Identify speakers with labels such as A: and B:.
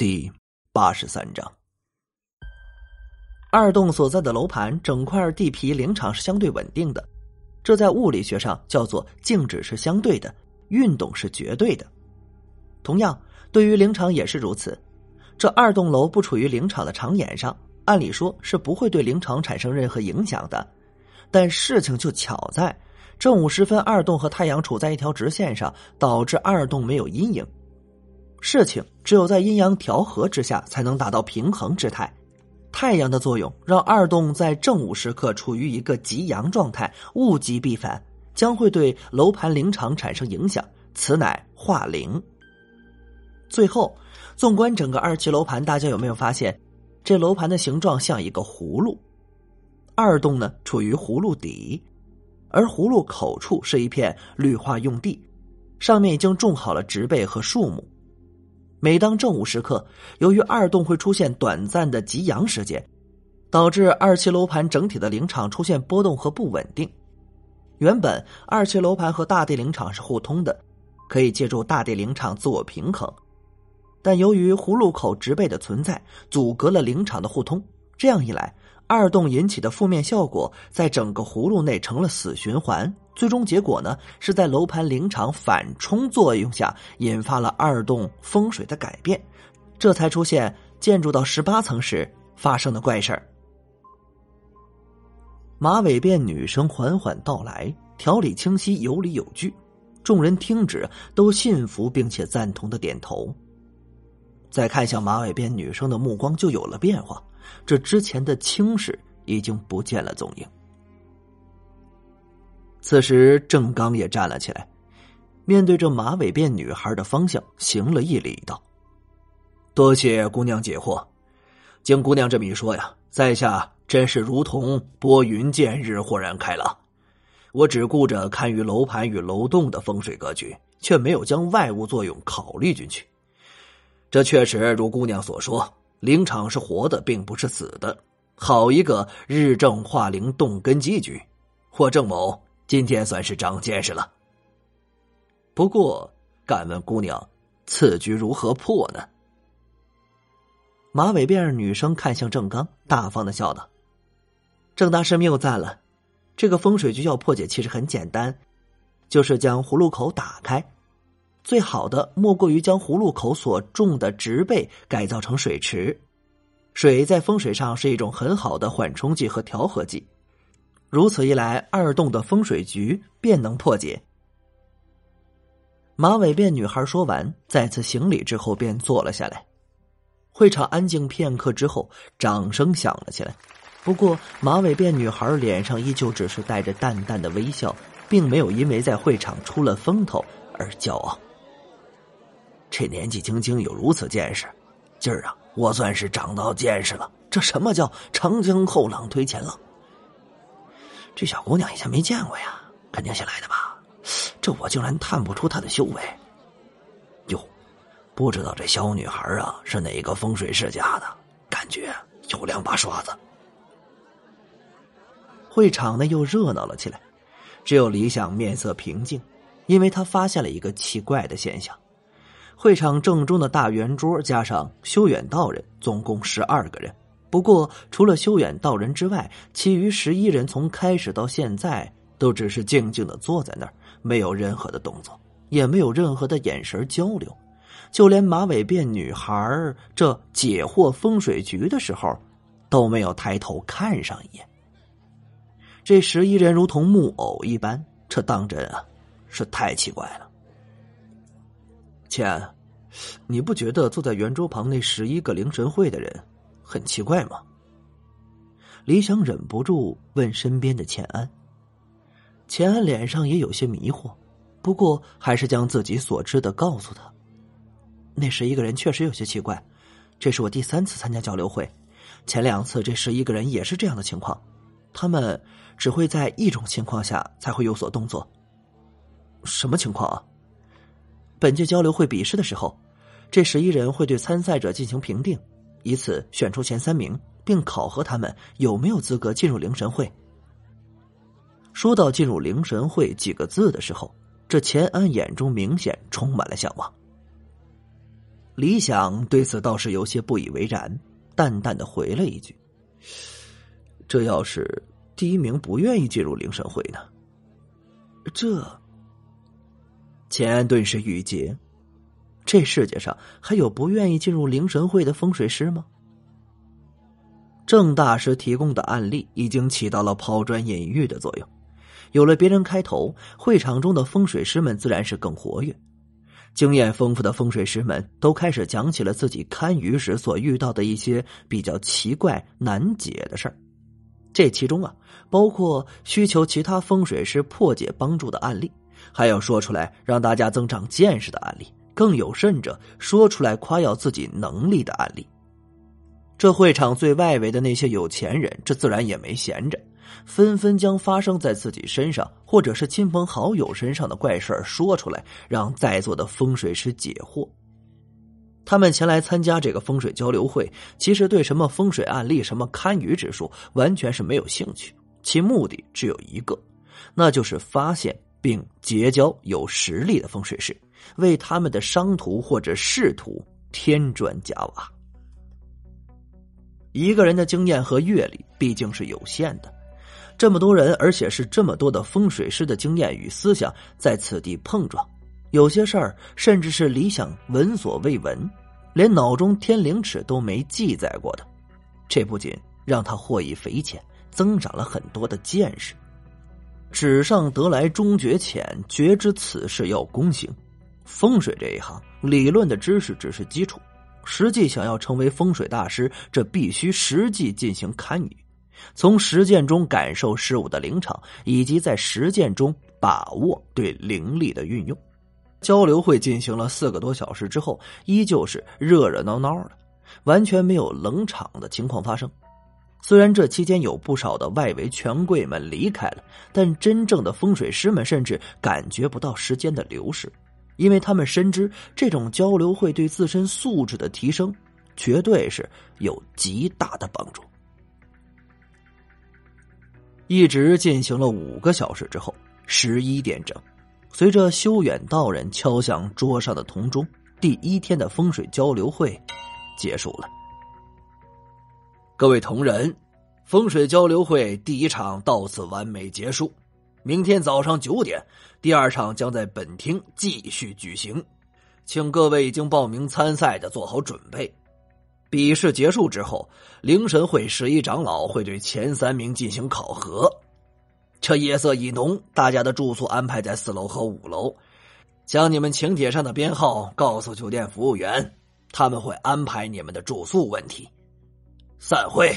A: 第八十三章。二栋所在的楼盘，整块地皮林场是相对稳定的，这在物理学上叫做静止是相对的，运动是绝对的。同样，对于林场也是如此。这二栋楼不处于林场的长眼上，按理说是不会对林场产生任何影响的。但事情就巧在正午时分，二栋和太阳处在一条直线上，导致二栋没有阴影。事情只有在阴阳调和之下，才能达到平衡之态。太阳的作用让二栋在正午时刻处于一个极阳状态，物极必反，将会对楼盘灵场产生影响，此乃化灵。最后，纵观整个二期楼盘，大家有没有发现，这楼盘的形状像一个葫芦？二栋呢处于葫芦底，而葫芦口处是一片绿化用地，上面已经种好了植被和树木。每当正午时刻，由于二栋会出现短暂的极阳时间，导致二期楼盘整体的灵场出现波动和不稳定。原本二期楼盘和大地灵场是互通的，可以借助大地灵场自我平衡，但由于葫芦口植被的存在，阻隔了灵场的互通。这样一来，二栋引起的负面效果在整个葫芦内成了死循环。最终结果呢，是在楼盘临场反冲作用下，引发了二栋风水的改变，这才出现建筑到十八层时发生的怪事儿。马尾辫女生缓缓道来，条理清晰，有理有据，众人听之都信服并且赞同的点头。再看向马尾辫女生的目光就有了变化，这之前的轻视已经不见了踪影。此时，郑刚也站了起来，面对着马尾辫女孩的方向，行了一礼，道：“多谢姑娘解惑。经姑娘这么一说呀，在下真是如同拨云见日，豁然开朗。我只顾着看于楼盘与楼栋的风水格局，却没有将外物作用考虑进去。这确实如姑娘所说，灵场是活的，并不是死的。好一个日正化灵，动根基局！或郑某。”今天算是长见识了。不过，敢问姑娘，此局如何破呢？马尾辫女生看向郑刚，大方的笑道：“郑大师谬赞了，这个风水局要破解其实很简单，就是将葫芦口打开。最好的莫过于将葫芦口所种的植被改造成水池。水在风水上是一种很好的缓冲剂和调和剂。”如此一来，二栋的风水局便能破解。马尾辫女孩说完，再次行礼之后，便坐了下来。会场安静片刻之后，掌声响了起来。不过，马尾辫女孩脸上依旧只是带着淡淡的微笑，并没有因为在会场出了风头而骄傲。这年纪轻轻有如此见识，今儿啊，我算是长到见识了。这什么叫长江后浪推前浪？这小姑娘以前没见过呀，肯定新来的吧？这我竟然探不出她的修为。哟，不知道这小女孩啊是哪个风水世家的？感觉有两把刷子。会场呢又热闹了起来，只有李想面色平静，因为他发现了一个奇怪的现象：会场正中的大圆桌加上修远道人，总共十二个人。不过，除了修远道人之外，其余十一人从开始到现在都只是静静的坐在那儿，没有任何的动作，也没有任何的眼神交流，就连马尾辫女孩这解惑风水局的时候，都没有抬头看上一眼。这十一人如同木偶一般，这当真啊，是太奇怪了。倩，你不觉得坐在圆桌旁那十一个灵神会的人？很奇怪吗？李想忍不住问身边的钱安。钱安脸上也有些迷惑，不过还是将自己所知的告诉他。那十一个人确实有些奇怪，这是我第三次参加交流会，前两次这十一个人也是这样的情况，他们只会在一种情况下才会有所动作。什么情况啊？本届交流会比试的时候，这十一人会对参赛者进行评定。以此选出前三名，并考核他们有没有资格进入灵神会。说到进入灵神会几个字的时候，这钱安眼中明显充满了向往。李想对此倒是有些不以为然，淡淡的回了一句：“这要是第一名不愿意进入灵神会呢？”这，钱安顿时郁结。这世界上还有不愿意进入灵神会的风水师吗？郑大师提供的案例已经起到了抛砖引玉的作用，有了别人开头，会场中的风水师们自然是更活跃。经验丰富的风水师们都开始讲起了自己看鱼时所遇到的一些比较奇怪难解的事儿。这其中啊，包括需求其他风水师破解帮助的案例，还有说出来让大家增长见识的案例，更有甚者说出来夸耀自己能力的案例。这会场最外围的那些有钱人，这自然也没闲着，纷纷将发生在自己身上或者是亲朋好友身上的怪事说出来，让在座的风水师解惑。他们前来参加这个风水交流会，其实对什么风水案例、什么堪舆之术完全是没有兴趣，其目的只有一个，那就是发现并结交有实力的风水师，为他们的商途或者仕途添砖加瓦。一个人的经验和阅历毕竟是有限的，这么多人，而且是这么多的风水师的经验与思想在此地碰撞，有些事儿甚至是理想闻所未闻，连脑中天灵尺都没记载过的，这不仅让他获益匪浅，增长了很多的见识。纸上得来终觉浅，觉知此事要躬行。风水这一行，理论的知识只是基础。实际想要成为风水大师，这必须实际进行堪舆，从实践中感受事物的灵场，以及在实践中把握对灵力的运用。交流会进行了四个多小时之后，依旧是热热闹闹的，完全没有冷场的情况发生。虽然这期间有不少的外围权贵们离开了，但真正的风水师们甚至感觉不到时间的流逝。因为他们深知，这种交流会对自身素质的提升，绝对是有极大的帮助。一直进行了五个小时之后，十一点整，随着修远道人敲响桌上的铜钟，第一天的风水交流会结束了。各位同仁，风水交流会第一场到此完美结束。明天早上九点，第二场将在本厅继续举行，请各位已经报名参赛的做好准备。比试结束之后，灵神会十一长老会对前三名进行考核。这夜色已浓，大家的住宿安排在四楼和五楼，将你们请帖上的编号告诉酒店服务员，他们会安排你们的住宿问题。散会。